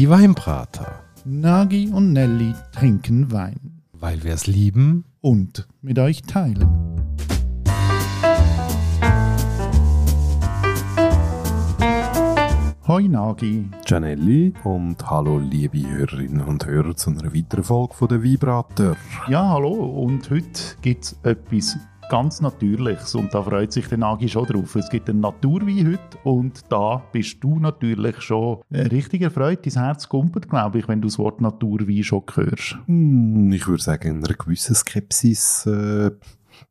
Die Weinbrater. Nagi und Nelly trinken Wein. Weil wir es lieben. Und mit euch teilen. Hoi Nagi. Gianelli und hallo liebe Hörerinnen und Hörer zu einer weiteren Folge von der Weinbrater. Ja, hallo. Und heute gibt es etwas ganz Natürliches und da freut sich der Nagi schon drauf. Es gibt einen Naturwein heute und da bist du natürlich schon richtig erfreut. Dein Herz kumpelt, glaube ich, wenn du das Wort Naturwein schon hörst. Hm, ich würde sagen, in einer gewissen Skepsis äh,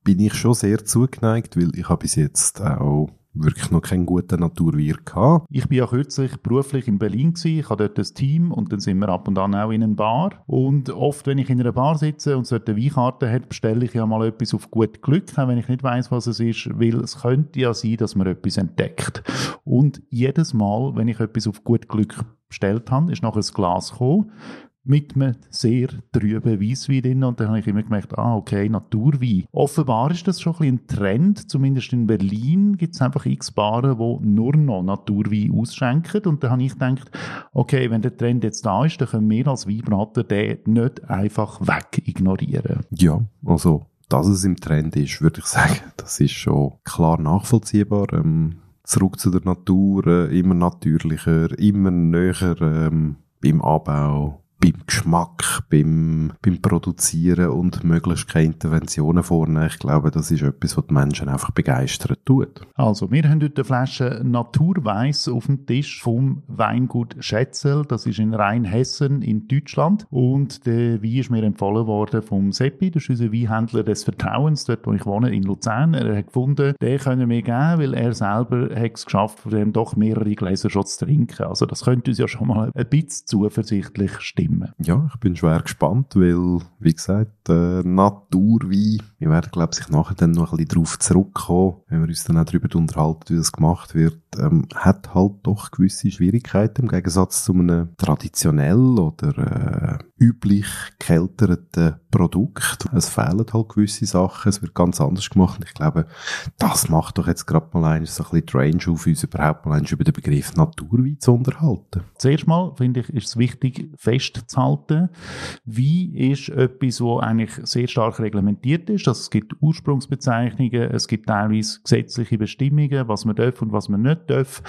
bin ich schon sehr zugeneigt, weil ich habe bis jetzt auch wirklich noch keinen guten Naturwein gehabt. Ich bin ja kürzlich beruflich in Berlin gewesen. Ich habe dort ein Team und dann sind wir ab und an auch in einer Bar. Und oft, wenn ich in einer Bar sitze und so eine Weinkarte hat, bestelle ich ja mal etwas auf gut Glück, auch wenn ich nicht weiß, was es ist, weil es könnte ja sein, dass man etwas entdeckt. Und jedes Mal, wenn ich etwas auf gut Glück bestellt habe, ist nachher ein Glas gekommen mit einem sehr trüben Weisswein drin und dann habe ich immer gemerkt, ah, okay, Naturwein. Offenbar ist das schon ein, ein Trend, zumindest in Berlin gibt es einfach x Baren, die nur noch Naturwein ausschenken und dann habe ich gedacht, okay, wenn der Trend jetzt da ist, dann können wir als Weinbrater den nicht einfach weg ignorieren. Ja, also, dass es im Trend ist, würde ich sagen, das ist schon klar nachvollziehbar. Ähm, zurück zu der Natur, äh, immer natürlicher, immer näher ähm, beim Anbau, beim Geschmack, beim, beim Produzieren und möglichst keine Interventionen vornehmen. Ich glaube, das ist etwas, was die Menschen einfach begeistern tut. Also, wir haben heute eine Flasche Naturweiss auf dem Tisch vom Weingut Schätzel. Das ist in Rheinhessen in Deutschland. Und der Wein ist mir empfohlen worden vom Seppi. Das ist unser Weinhändler des Vertrauens, dort wo ich wohne, in Luzern. Er hat gefunden, den können wir geben, weil er selber hat es geschafft, von dem doch mehrere Gläser schon zu trinken. Also, das könnte uns ja schon mal ein bisschen zuversichtlich stimmen stimmen. Ja, ich bin schwer gespannt, weil, wie gesagt, äh, Naturwein, wir werden, glaube ich, nachher dann noch ein bisschen darauf zurückkommen, wenn wir uns dann auch darüber unterhalten, wie das gemacht wird, ähm, hat halt doch gewisse Schwierigkeiten im Gegensatz zu einem traditionell oder äh, üblich gekelterten Produkt. Es fehlen halt gewisse Sachen, es wird ganz anders gemacht. Ich glaube, das macht doch jetzt gerade mal eins so ein bisschen die Range auf uns, überhaupt mal über den Begriff Naturwein zu unterhalten. Zuerst mal, finde ich, ist es wichtig, festzuhalten, Wein ist etwas, wo eigentlich sehr stark reglementiert ist. Also es gibt Ursprungsbezeichnungen, es gibt teilweise gesetzliche Bestimmungen, was man darf und was man nicht darf.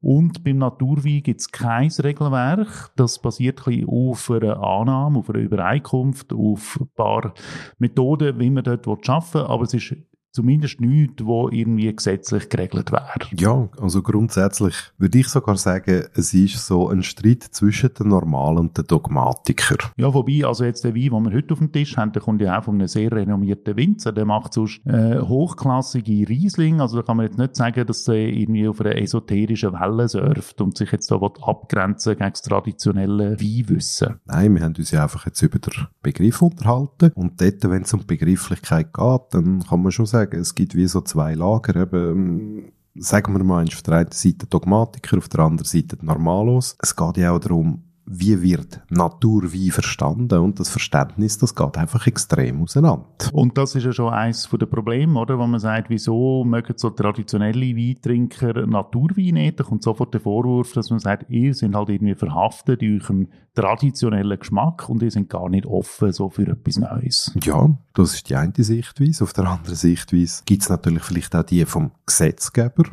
Und beim Naturwein gibt es kein Regelwerk. Das basiert ein bisschen auf einer Annahme, auf einer Übereinkunft, auf ein paar Methoden, wie man dort arbeiten will. Aber es ist zumindest nichts, wo irgendwie gesetzlich geregelt wäre. Ja, also grundsätzlich würde ich sogar sagen, es ist so ein Streit zwischen den Normalen und den Dogmatiker. Ja, wobei, also jetzt der Wein, den wir heute auf dem Tisch haben, der kommt ja auch von einem sehr renommierten Winzer, der macht sonst äh, hochklassige Riesling, also da kann man jetzt nicht sagen, dass er irgendwie auf einer esoterischen Welle surft und sich jetzt da abgrenzen gegen das traditionelle Weinwissen. Nein, wir haben uns ja einfach jetzt über den Begriff unterhalten und dort, wenn es um Begrifflichkeit geht, dann kann man schon sagen, sagen, es gibt wie so zwei Lager, eben, ähm, sagen wir mal, auf der einen Seite Dogmatiker, auf der anderen Seite Normalos. Es geht ja auch darum, wie wird Natur wie verstanden und das Verständnis, das geht einfach extrem auseinander. Und das ist ja schon eines der Probleme, oder? Wo man sagt, wieso mögen so traditionelle Weintrinker Naturwein nicht? Da kommt sofort der Vorwurf, dass man sagt, ihr seid halt irgendwie verhaftet in eurem traditionellen Geschmack und ihr seid gar nicht offen so für etwas Neues. Ja, das ist die eine Sichtweise. Auf der anderen Sichtweise gibt es natürlich vielleicht auch die vom Gesetzgeber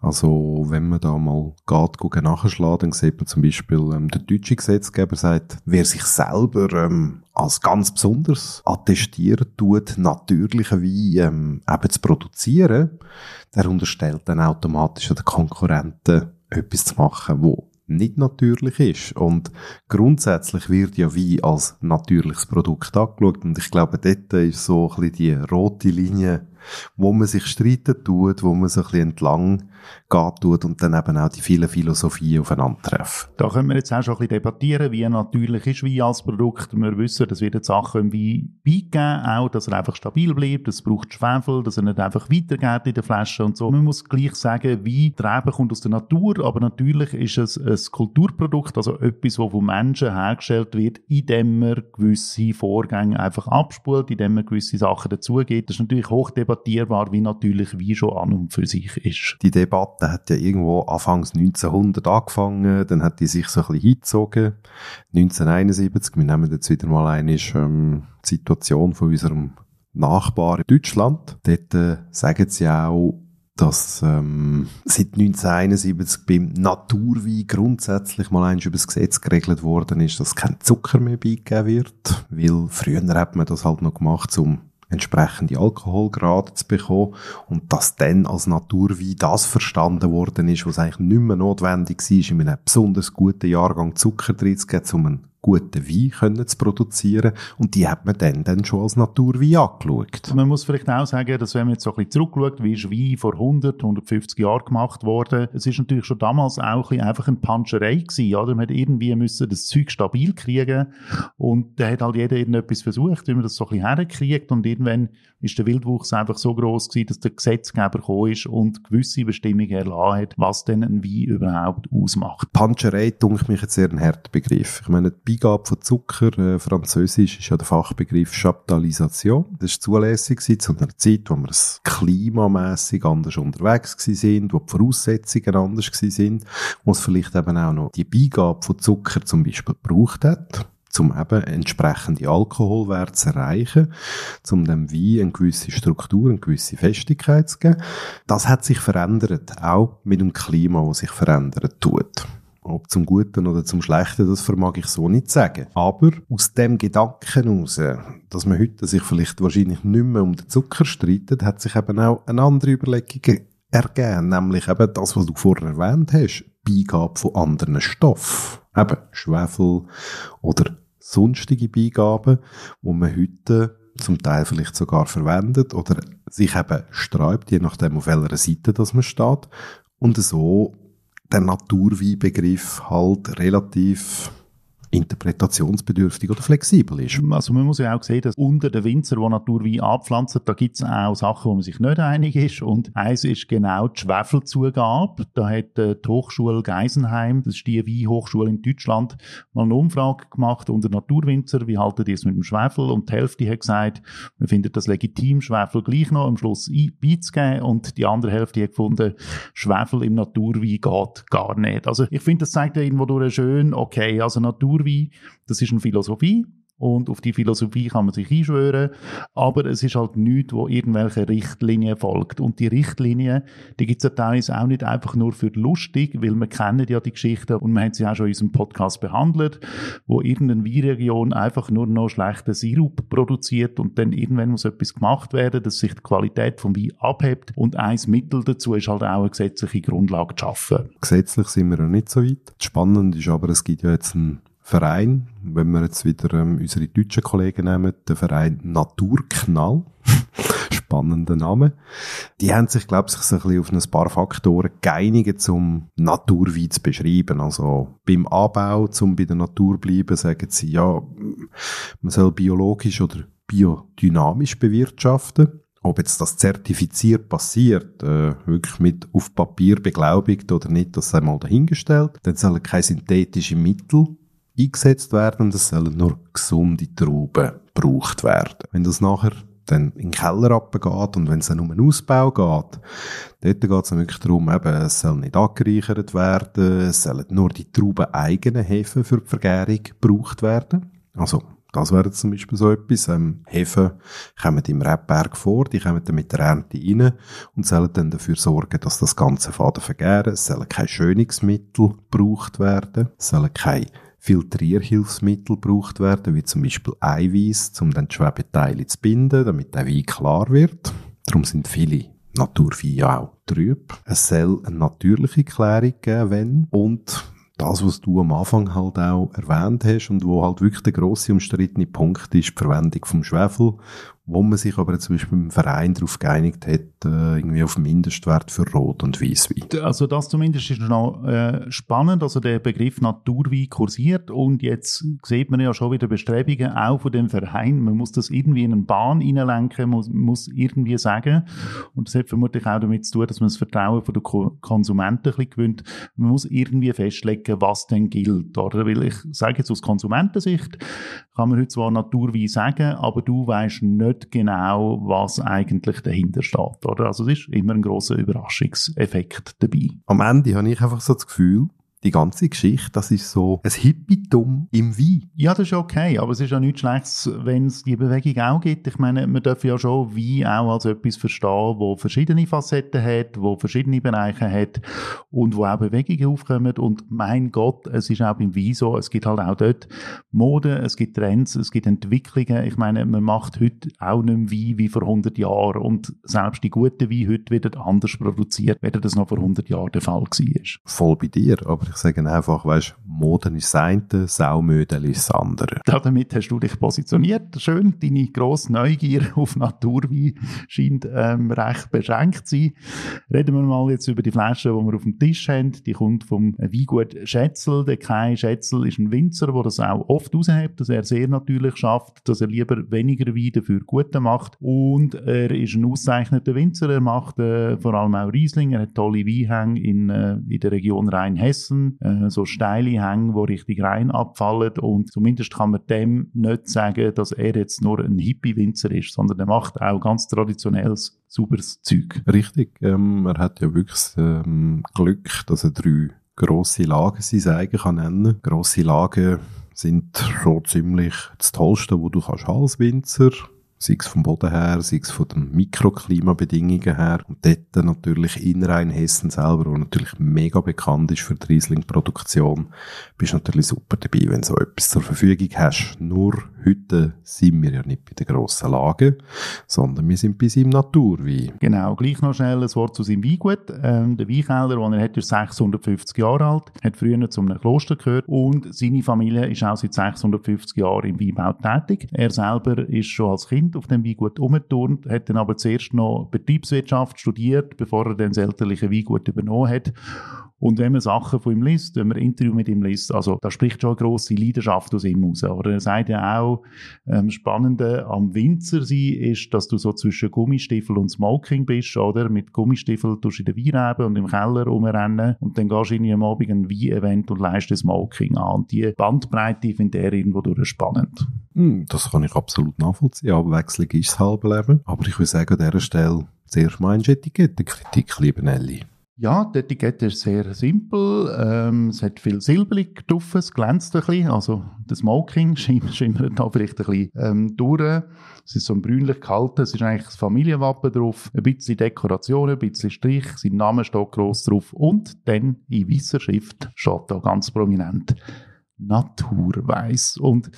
also, wenn man da mal geht, gucken, nachschlagen, dann sieht man zum Beispiel, ähm, der deutsche Gesetzgeber sagt, wer sich selber ähm, als ganz besonders attestiert tut, natürliche Wein ähm, eben zu produzieren, der unterstellt dann automatisch den Konkurrenten etwas zu machen, wo nicht natürlich ist. Und grundsätzlich wird ja Wein als natürliches Produkt angeschaut. Und ich glaube, dort ist so ein bisschen die rote Linie, wo man sich streiten tut, wo man so ein entlang geht tut und dann eben auch die vielen Philosophien aufeinandertreffen. Da können wir jetzt auch schon ein bisschen debattieren, wie natürlich ist Wein als Produkt. Wir wissen, dass wird Sachen im Wein beigeben, auch, dass er einfach stabil bleibt, es braucht Schwefel, dass er nicht einfach weitergeht in der Flasche und so. Man muss gleich sagen, Wein, Treben kommt aus der Natur, aber natürlich ist es ein Kulturprodukt, also etwas, das von Menschen hergestellt wird, indem man gewisse Vorgänge einfach abspult, indem man gewisse Sachen dazugeht. Das ist natürlich hoch debattiert debattierbar, wie natürlich wie schon an und für sich ist. Die Debatte hat ja irgendwo Anfangs 1900 angefangen, dann hat die sich so ein bisschen hingezogen. 1971, wir nehmen jetzt wieder mal eine ähm, Situation von unserem Nachbar in Deutschland. Dort äh, sagen sie auch, dass ähm, seit 1971 beim Naturwein grundsätzlich mal eins über das Gesetz geregelt worden ist, dass kein Zucker mehr beigegeben wird, weil früher hat man das halt noch gemacht, um entsprechende Alkoholgrade zu bekommen und dass dann als Naturwein das verstanden worden ist, was eigentlich nicht mehr notwendig war, in einem besonders guten Jahrgang Zucker drin zu geben, um einen guten Wein können zu produzieren. Und die hat man dann, dann schon als Naturwein angeschaut. Man muss vielleicht auch sagen, dass wenn man jetzt so ein bisschen zurückschaut, wie ist Wein vor 100, 150 Jahren gemacht worden, es ist natürlich schon damals auch ein einfach eine Panscherei gewesen, oder? Man hat irgendwie müssen das Zeug stabil kriegen und da hat halt jeder irgendetwas versucht, wie man das so ein bisschen herkriegt und irgendwann ist der Wildwuchs einfach so groß gewesen, dass der Gesetzgeber gekommen ist und gewisse Bestimmungen erlassen hat, was denn ein Wein überhaupt ausmacht. Panscherei, denke ich mich jetzt sehr ein Begriff. Ich meine, die Beigabe von Zucker, äh, französisch ist ja der Fachbegriff Chaptalisation. Das ist zulässig zu einer Zeit, wo wir klimamässig anders unterwegs sind, wo die Voraussetzungen anders sind, wo es vielleicht eben auch noch die Beigabe von Zucker zum Beispiel gebraucht hat um eben entsprechende Alkoholwerte zu erreichen, um dem Wein eine gewisse Struktur, eine gewisse Festigkeit zu geben. Das hat sich verändert, auch mit dem Klima, das sich verändern tut. Ob zum Guten oder zum Schlechten, das vermag ich so nicht sagen. Aber aus dem Gedanken heraus, dass man heute sich vielleicht wahrscheinlich nicht mehr um den Zucker streitet, hat sich eben auch eine andere Überlegung ergeben, nämlich eben das, was du vorher erwähnt hast, Beigabe von anderen Stoffen. Eben Schwefel oder sonstige Beigaben, wo man heute zum Teil vielleicht sogar verwendet oder sich eben sträubt, je nachdem auf welcher Seite das man steht. Und so der Naturweinbegriff halt relativ interpretationsbedürftig oder flexibel ist. Also man muss ja auch sehen, dass unter den Winzer, die Naturwein anpflanzen, da gibt es auch Sachen, wo man sich nicht einig ist. Und eins ist genau die Schwefelzugabe. Da hat die Hochschule Geisenheim, das ist die Weinhochschule in Deutschland, mal eine Umfrage gemacht unter Naturwinzer, wie haltet ihr es mit dem Schwefel? Und die Hälfte hat gesagt, wir finden das legitim, Schwefel gleich noch am Schluss beizugeben. Und die andere Hälfte hat gefunden, Schwefel im Naturwein geht gar nicht. Also ich finde, das zeigt ja irgendwo durch schön, okay, also Naturwein Naturwein. Das ist eine Philosophie und auf die Philosophie kann man sich einschwören, aber es ist halt nichts, wo irgendwelche Richtlinien folgt. Und die Richtlinien, die gibt es ja teilweise auch nicht einfach nur für lustig, weil wir kennen ja die Geschichten und wir haben sie auch schon in unserem Podcast behandelt, wo irgendeine Weinregion einfach nur noch schlechten Sirup produziert und dann irgendwann muss etwas gemacht werden, dass sich die Qualität vom Wein abhebt und ein Mittel dazu ist halt auch eine gesetzliche Grundlage zu schaffen. Gesetzlich sind wir noch nicht so weit. Spannend ist aber, es gibt ja jetzt einen Verein, wenn wir jetzt wieder ähm, unsere deutschen Kollegen nehmen, der Verein Naturknall, spannender Name, die haben sich, glaube ich, so ein auf ein paar Faktoren geeinigt, um Naturwein zu beschreiben. Also beim Anbau, um bei der Natur bleiben, sagen sie, ja, man soll biologisch oder biodynamisch bewirtschaften ob jetzt das zertifiziert passiert, äh, wirklich mit auf Papier beglaubigt oder nicht, das sei mal dahingestellt. Dann sollen keine synthetischen Mittel eingesetzt werden und es sollen nur gesunde Trauben gebraucht werden. Wenn das nachher dann in den Keller runtergeht und wenn es dann um einen Ausbau geht, dort geht es wirklich darum, eben, es soll nicht angereichert werden, es sollen nur die Trauben eigenen Hefen für die Vergärung gebraucht werden. Also, das wäre zum Beispiel so etwas. Ähm, Hefen kommen im Rebberg vor, die kommen dann mit der Ernte rein und sollen dann dafür sorgen, dass das ganze Faden vergären. Es sollen keine Schönungsmittel gebraucht werden, es sollen keine Filtrierhilfsmittel gebraucht werden, wie zum Beispiel Eiweiß, um dann die Schwebeteile zu binden, damit der Wein klar wird. Darum sind viele Naturweine auch trüb. Es soll eine natürliche Klärung geben, wenn. Und das, was du am Anfang halt auch erwähnt hast und wo halt wirklich der grosse umstrittene Punkt ist, die Verwendung vom Schwefel wo man sich aber zum Beispiel im Verein darauf geeinigt hat, äh, irgendwie auf Mindestwert für Rot- und Weißwein. Also das zumindest ist noch äh, spannend, also der Begriff Naturwein kursiert und jetzt sieht man ja schon wieder Bestrebungen auch von dem Verein, man muss das irgendwie in eine Bahn hineinlenken, muss, muss irgendwie sagen und das hat vermutlich auch damit zu tun, dass man das Vertrauen von den Konsumenten ein bisschen gewinnt. Man muss irgendwie festlegen, was denn gilt, oder? Weil ich sage jetzt aus Konsumentensicht, kann man heute zwar Naturwein sagen, aber du weißt nicht, nicht genau, was eigentlich dahinter steht. Oder? Also es ist immer ein großer Überraschungseffekt dabei. Am Ende habe ich einfach so das Gefühl, die ganze Geschichte, das ist so ein Hippietum im Wein. Ja, das ist okay, aber es ist ja nichts Schlechtes, wenn es die Bewegung auch gibt. Ich meine, man darf ja schon Wein auch als etwas verstehen, wo verschiedene Facetten hat, wo verschiedene Bereiche hat und wo auch Bewegungen aufkommen. Und mein Gott, es ist auch beim Wein so, es gibt halt auch dort Mode, es gibt Trends, es gibt Entwicklungen. Ich meine, man macht heute auch nicht mehr Wein wie vor 100 Jahren und selbst die guten Weine heute werden anders produziert, wie das noch vor 100 Jahren der Fall war. Voll bei dir, aber ich sage einfach, weißt, Moden ist das eine, Saumödel ist das andere. Damit hast du dich positioniert. Schön, deine grosse Neugier auf Naturwein scheint ähm, recht beschränkt zu sein. Reden wir mal jetzt über die Flasche, die wir auf dem Tisch haben. Die kommt vom Weingut Schätzel. Der Kai Schätzel ist ein Winzer, der das auch oft aushebt, dass er sehr natürlich schafft, dass er lieber weniger Wein dafür guten macht. Und er ist ein ausgezeichneter Winzer. Er macht äh, vor allem auch Riesling. Er hat tolle Weinhänge in, äh, in der Region Rheinhessen äh, so steile Hänge, die richtig rein abfallen und zumindest kann man dem nicht sagen, dass er jetzt nur ein Hippie-Winzer ist, sondern er macht auch ganz traditionelles, sauberes Zeug. Richtig, ähm, er hat ja wirklich ähm, Glück, dass er drei grosse Lagen sein eigen kann nennen. Grosse Lagen sind schon ziemlich das Tollste, wo du kannst als Winzer sei es vom Boden her, sei es von den Mikroklimabedingungen her. Und dort natürlich in Rheinhessen selber, wo natürlich mega bekannt ist für die Riesling-Produktion, bist natürlich super dabei, wenn du so etwas zur Verfügung hast. Nur heute sind wir ja nicht bei den grossen Lagen, sondern wir sind bei seinem Naturwein. Genau, gleich noch schnell ein Wort zu seinem Weingut. Ähm, der Weinkeller, den er hat, ist 650 Jahre alt, hat früher zu einem Kloster gehört und seine Familie ist auch seit 650 Jahren im Weinbau tätig. Er selber ist schon als Kind Kind auf dem Weingut umgeturnt, hat dann aber zuerst noch Betriebswirtschaft studiert, bevor er dann das elterliche Weingut übernommen hat. Und wenn man Sachen von ihm liest, wenn man Interview mit ihm liest, also da spricht schon eine grosse Leidenschaft aus ihm raus. Oder er sagt ja auch, ähm, Spannende am Winzer sein ist, dass du so zwischen Gummistiefel und Smoking bist, oder? Mit Gummistiefel tust du in den Weinreben und im Keller rumrennen und dann gehst du in am Abend ein Wein-Event und leistest Smoking an. Und die Bandbreite findet er irgendwo durch spannend. Hm, das kann ich absolut nachvollziehen. Abwechslung ist das halbe Leben. Aber ich würde sagen, an dieser Stelle zuerst mal ein Etikettenkritik, liebe Nelly. Ja, die Etikette ist sehr simpel. Ähm, es hat viel silbrig drauf, es glänzt ein bisschen. Also, das Smoking schimmert da vielleicht ein bisschen ähm, durch. Es ist so ein brünlich gehalten. Es ist eigentlich das Familienwappen drauf. Ein bisschen Dekoration, ein bisschen Strich. Sein Name steht gross drauf. Und dann in weißer Schrift steht da ganz prominent Naturweiß. Und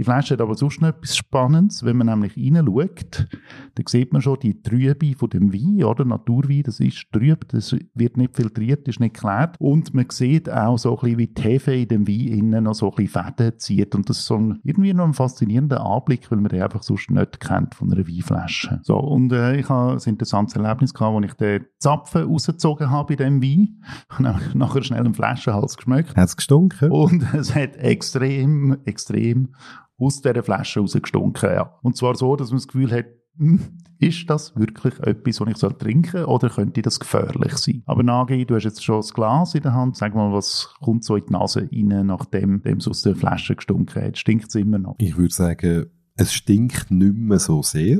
die Flasche hat aber sonst noch etwas Spannendes. Wenn man nämlich reinschaut, dann sieht man schon die Trübe von dem Wein, oder? Naturwein, das ist trüb, das wird nicht filtriert, ist nicht geklärt. Und man sieht auch so ein bisschen, wie die Hefe in dem Wein innen noch so ein bisschen Fäden zieht. Und das ist so ein, irgendwie noch ein faszinierender Anblick, weil man den einfach sonst nicht kennt von einer Weinflasche. So, und äh, ich habe ein interessantes Erlebnis gehabt, als ich den Zapfen rausgezogen habe bei dem Wein. Ich habe nachher schnell einen Flaschenhals geschmeckt. Hat es gestunken? Und es hat extrem, extrem aus dieser Flasche rausgestunken. Ja. Und zwar so, dass man das Gefühl hat, hm, ist das wirklich etwas, was ich trinken soll, oder könnte das gefährlich sein? Aber Nagi, du hast jetzt schon das Glas in der Hand. Sag mal, was kommt so in die Nase rein, nachdem es aus der Flasche gestunken hat? Stinkt es immer noch? Ich würde sagen, es stinkt nicht mehr so sehr.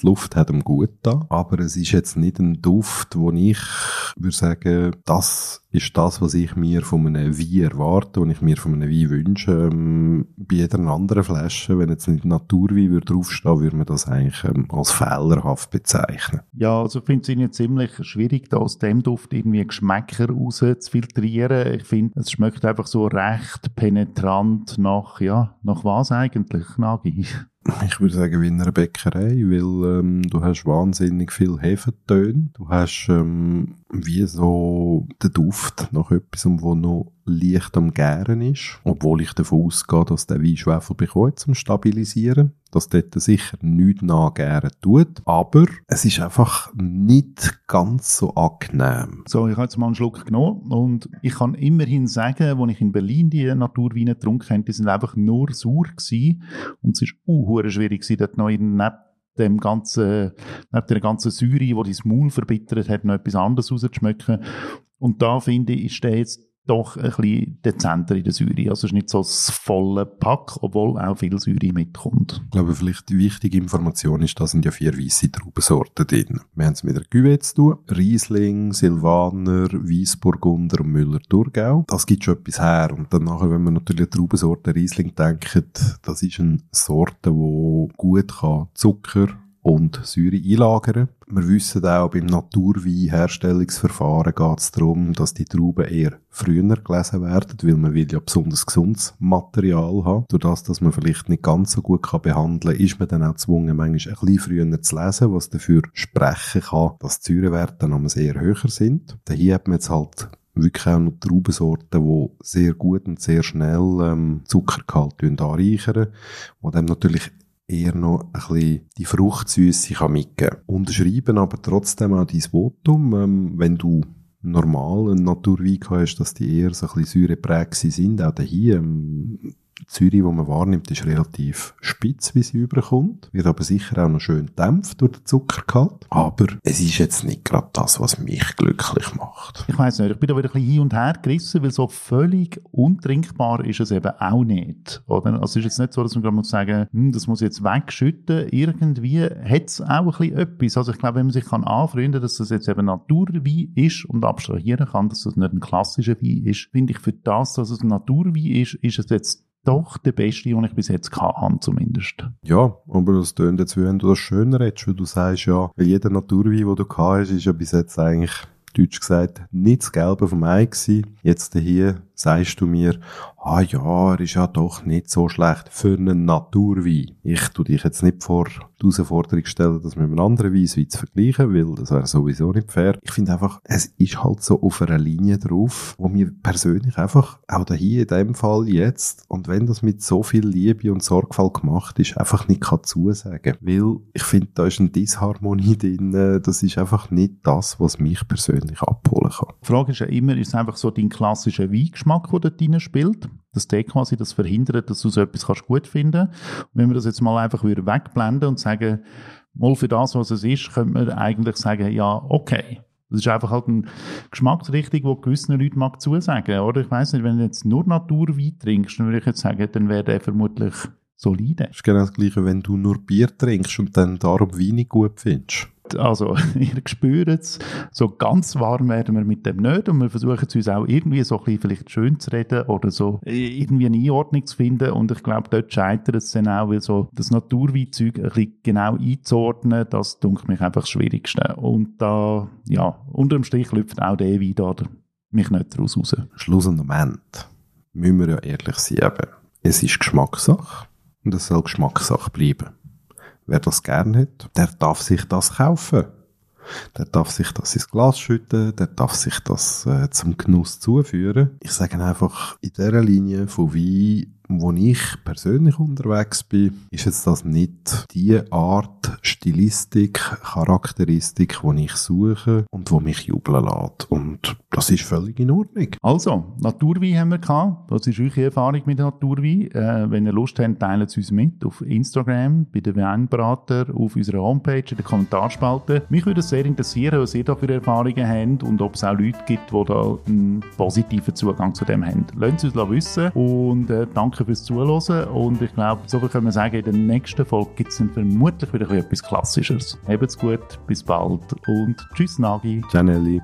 Die Luft hat ihm gut da, aber es ist jetzt nicht ein Duft, wo ich würde sagen, das ist das, was ich mir von einem Wein erwarte, was ich mir von einem Wein wünsche. Ähm, bei jeder anderen Flasche, wenn jetzt nicht Naturwein würde draufstehen, würde man das eigentlich ähm, als fehlerhaft bezeichnen. Ja, also ich finde es ziemlich schwierig, da aus dem Duft irgendwie Geschmäcker raus zu filtrieren. Ich finde, es schmeckt einfach so recht penetrant nach, ja, nach was eigentlich, Nagi? Ich würde sagen, wie in einer Bäckerei, weil ähm, du hast wahnsinnig viel Hefetöne. Du hast ähm, wie so den Duft nach etwas, wo noch leicht am Gären ist. Obwohl ich davon ausgehe, dass der Wein Schwefel bekommt zum Stabilisieren. Dass dort sicher nichts nachgären tut. Aber es ist einfach nicht ganz so angenehm. So, ich habe jetzt mal einen Schluck genommen und ich kann immerhin sagen, als ich in Berlin die Naturweine getrunken habe, die sind einfach nur sauer gewesen. Und es ist uh, schwierig dort noch in dem ganzen, neben der ganzen Säure, die dein Maul verbittert hat, noch etwas anderes rauszuschmecken. Und da finde ich, ist der jetzt doch ein bisschen dezenter in der Säure. Also es ist nicht so das volle Pack, obwohl auch viel Säure mitkommt. Ich glaube, vielleicht die wichtige Information ist, da sind ja vier weisse Traubensorten drin. Wir haben es mit der Cuvée zu tun. Riesling, Silvaner, Weissburgunder und Müller-Thurgau. Das gibt schon etwas her. Und dann nachher, wenn man natürlich an Traubensorte Riesling denkt, das ist eine Sorte, die gut kann Zucker und Säure einlagern. Wir wissen auch, beim Naturwein-Herstellungsverfahren geht es darum, dass die Trauben eher früher gelesen werden, weil man will ja besonders gesundes Material haben. Durch das, dass man vielleicht nicht ganz so gut kann behandeln kann, ist man dann auch gezwungen, manchmal ein bisschen früher zu lesen, was dafür sprechen kann, dass die Säurewerte dann sehr höher sind. Hier hat man jetzt halt wirklich auch noch Traubensorten, die sehr gut und sehr schnell ähm, Zuckergehalt anreichern, die dann natürlich eher noch ein bisschen die Fruchtsüße kann mitgeben. Unterschreiben aber trotzdem auch dein Votum, ähm, wenn du normal einen Naturwein hast, dass die eher so ein bisschen säureprägt sind, auch hier, ähm, Zürich, die man wahrnimmt, ist relativ spitz, wie sie überkommt. Wird aber sicher auch noch schön dämpft durch den Zuckergehalt. Aber es ist jetzt nicht gerade das, was mich glücklich macht. Ich weiß nicht, ich bin da wieder ein bisschen hin und her gerissen, weil so völlig untrinkbar ist es eben auch nicht. Oder? Also es ist jetzt nicht so, dass man gerade muss sagen, hm, das muss jetzt wegschütten. Irgendwie hat es auch ein bisschen etwas. Also ich glaube, wenn man sich kann anfreunden, dass das jetzt eben Naturwein ist und abstrahieren kann, dass das nicht ein klassischer Wein ist, finde ich für das, dass es ein Naturwein ist, ist es jetzt doch der beste, den ich bis jetzt hatte, zumindest. Ja, aber das tönt jetzt, wenn du das schöner hättest, weil du sagst ja, jeder Naturwein, den du hast, ist ja bis jetzt eigentlich, deutsch gesagt, nicht das Gelbe vom Ei gewesen. Jetzt hier sagst du mir, ah ja, er ist ja doch nicht so schlecht für einen Naturwein. Ich tu dich jetzt nicht vor die Herausforderung stellen, das mit einem anderen Wein zu vergleichen, weil das wäre sowieso nicht fair. Ich finde einfach, es ist halt so auf einer Linie drauf, wo mir persönlich einfach, auch hier in dem Fall jetzt, und wenn das mit so viel Liebe und Sorgfalt gemacht ist, einfach nicht kann zusagen. Weil ich finde, da ist eine Disharmonie drin, das ist einfach nicht das, was mich persönlich abholen kann. Die Frage ist ja immer, ist es einfach so dein klassischer Weingeschmack, der dort drin spielt? dass der quasi das verhindert, dass du so etwas kannst gut finden. Und wenn wir das jetzt mal einfach wieder wegblenden und sagen, mal für das, was es ist, könnte man eigentlich sagen, ja, okay. Das ist einfach halt eine Geschmacksrichtung, die gewissen Leuten mag zusagen, oder? Ich weiss nicht, wenn du jetzt nur Naturwein trinkst, dann würde ich jetzt sagen, dann wäre der vermutlich solide. Das ist genau das Gleiche, wenn du nur Bier trinkst und dann darum Wein gut findest. Also ihr spürt es, so ganz warm werden wir mit dem nicht und wir versuchen es uns auch irgendwie so ein bisschen vielleicht schön zu reden oder so irgendwie eine Einordnung zu finden und ich glaube, dort scheitert es dann auch, weil so das Naturweinzeug ein bisschen genau einzuordnen, das dunkelt mich einfach das Schwierigste. Und da, ja, unterm Strich läuft auch der Wein da mich nicht daraus raus. Schlussendlich müssen wir ja ehrlich sein, es ist Geschmackssache und es soll Geschmackssache bleiben. Wer das gern hat, der darf sich das kaufen. Der darf sich das ins Glas schütten, der darf sich das äh, zum Genuss zuführen. Ich sage einfach, in dieser Linie von Wein wo ich persönlich unterwegs bin, ist jetzt das nicht die Art Stilistik, Charakteristik, die ich suche und wo mich jubeln lässt. Und das ist völlig in Ordnung. Also, Naturwein haben wir gehabt. Was ist eure Erfahrung mit Naturwein? Äh, wenn ihr Lust habt, teilt es uns mit auf Instagram, bei den Weinberater, auf unserer Homepage, in den Kommentarspalten. Mich würde es sehr interessieren, was ihr da für Erfahrungen habt und ob es auch Leute gibt, die da einen positiven Zugang zu dem haben. Lasst es uns wissen und äh, danke danke fürs Zuhören und ich glaube, so viel können wir sagen, in der nächsten Folge gibt es dann vermutlich wieder etwas Klassisches. Habt's gut, bis bald und tschüss Nagi. Ciao Nelly.